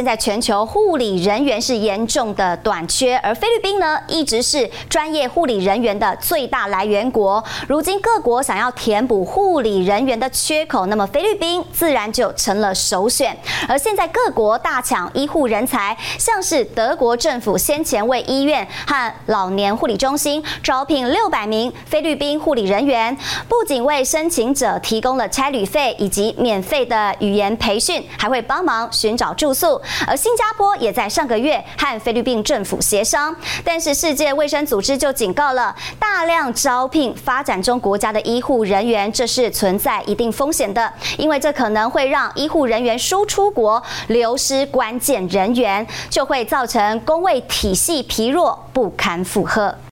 现在全球护理人员是严重的短缺，而菲律宾呢，一直是专业护理人员的最大来源国。如今各国想要填补护理人员的缺口，那么菲律宾自然就成了首选。而现在各国大抢医护人才，像是德国政府先前为医院和老年护理中心招聘六百名菲律宾护理人员，不仅为申请者提供了差旅费以及免费的语言培训，还会帮忙寻找住宿。而新加坡也在上个月和菲律宾政府协商，但是世界卫生组织就警告了，大量招聘发展中国家的医护人员，这是存在一定风险的，因为这可能会让医护人员输出国流失关键人员，就会造成公卫体系疲弱，不堪负荷。